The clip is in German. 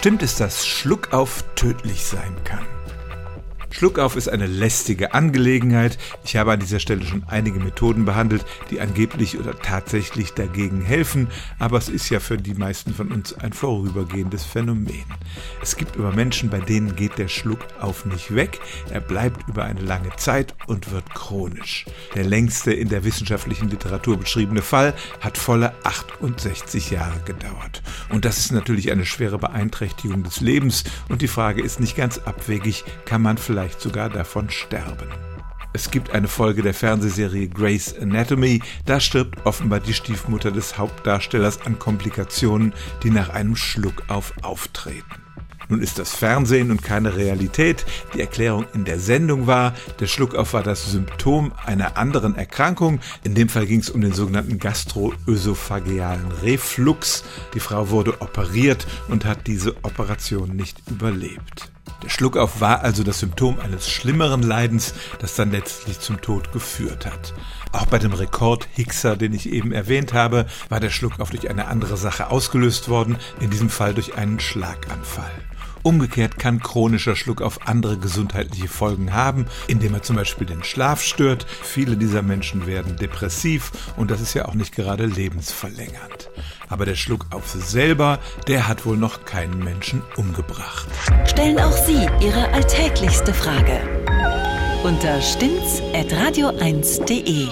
Stimmt es, dass Schluckauf tödlich sein kann? Schluckauf ist eine lästige Angelegenheit. Ich habe an dieser Stelle schon einige Methoden behandelt, die angeblich oder tatsächlich dagegen helfen, aber es ist ja für die meisten von uns ein vorübergehendes Phänomen. Es gibt aber Menschen, bei denen geht der Schluckauf nicht weg, er bleibt über eine lange Zeit und wird chronisch. Der längste in der wissenschaftlichen Literatur beschriebene Fall hat volle 68 Jahre gedauert. Und das ist natürlich eine schwere Beeinträchtigung des Lebens und die Frage ist nicht ganz abwegig, kann man vielleicht sogar davon sterben. Es gibt eine Folge der Fernsehserie Grey's Anatomy, da stirbt offenbar die Stiefmutter des Hauptdarstellers an Komplikationen, die nach einem Schluckauf auftreten. Nun ist das Fernsehen und keine Realität. Die Erklärung in der Sendung war, der Schluckauf war das Symptom einer anderen Erkrankung. In dem Fall ging es um den sogenannten gastroösophagealen Reflux. Die Frau wurde operiert und hat diese Operation nicht überlebt. Der Schluckauf war also das Symptom eines schlimmeren Leidens, das dann letztlich zum Tod geführt hat. Auch bei dem Rekord Hickser, den ich eben erwähnt habe, war der Schluckauf durch eine andere Sache ausgelöst worden, in diesem Fall durch einen Schlaganfall. Umgekehrt kann chronischer Schluckauf andere gesundheitliche Folgen haben, indem er zum Beispiel den Schlaf stört. Viele dieser Menschen werden depressiv und das ist ja auch nicht gerade lebensverlängernd. Aber der Schluckauf selber, der hat wohl noch keinen Menschen umgebracht. Stellen auch Sie Ihre alltäglichste Frage unter stimmt's at radio1.de.